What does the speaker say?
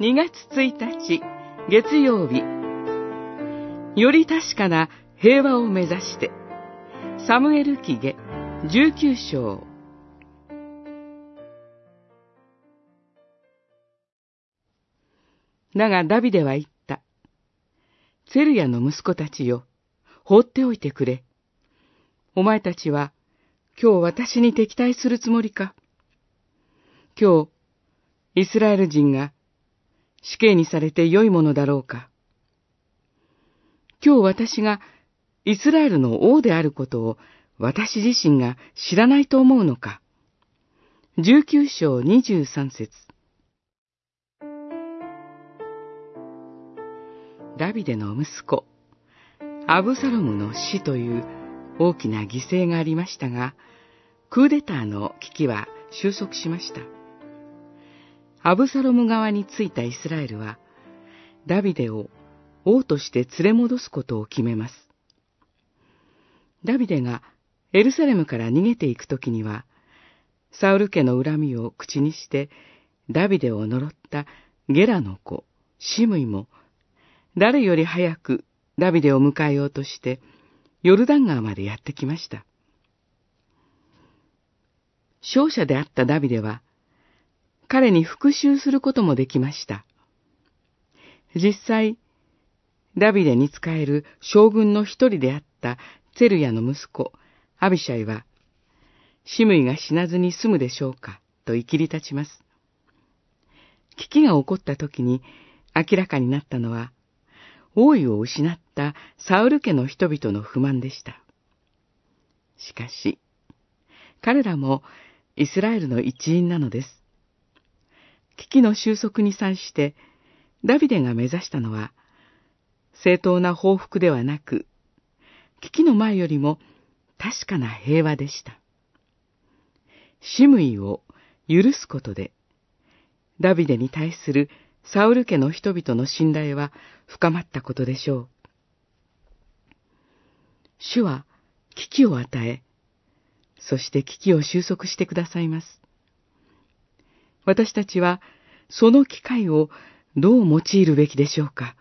2月1日月曜日より確かな平和を目指してサムエル記下19章だがダビデは言った。ツェルヤの息子たちよ、放っておいてくれ。お前たちは今日私に敵対するつもりか？今日、イスラエル人が死刑にされて良いものだろうか。今日私がイスラエルの王であることを私自身が知らないと思うのか。19章23節。ダビデの息子、アブサロムの死という大きな犠牲がありましたが、クーデターの危機は収束しました。アブサロム側についたイスラエルは、ダビデを王として連れ戻すことを決めます。ダビデがエルサレムから逃げていくときには、サウル家の恨みを口にして、ダビデを呪ったゲラの子、シムイも、誰より早くダビデを迎えようとして、ヨルダン川までやってきました。勝者であったダビデは、彼に復讐することもできました。実際、ダビデに仕える将軍の一人であったツェルヤの息子、アビシャイは、シムイが死なずに済むでしょうか、と生きり立ちます。危機が起こった時に明らかになったのは、王位を失ったサウル家の人々の不満でした。しかし、彼らもイスラエルの一員なのです。危機の収束に際して、ダビデが目指したのは、正当な報復ではなく、危機の前よりも確かな平和でした。シムイを許すことで、ダビデに対するサウル家の人々の信頼は深まったことでしょう。主は危機を与え、そして危機を収束してくださいます。私たちはその機会をどう用いるべきでしょうか。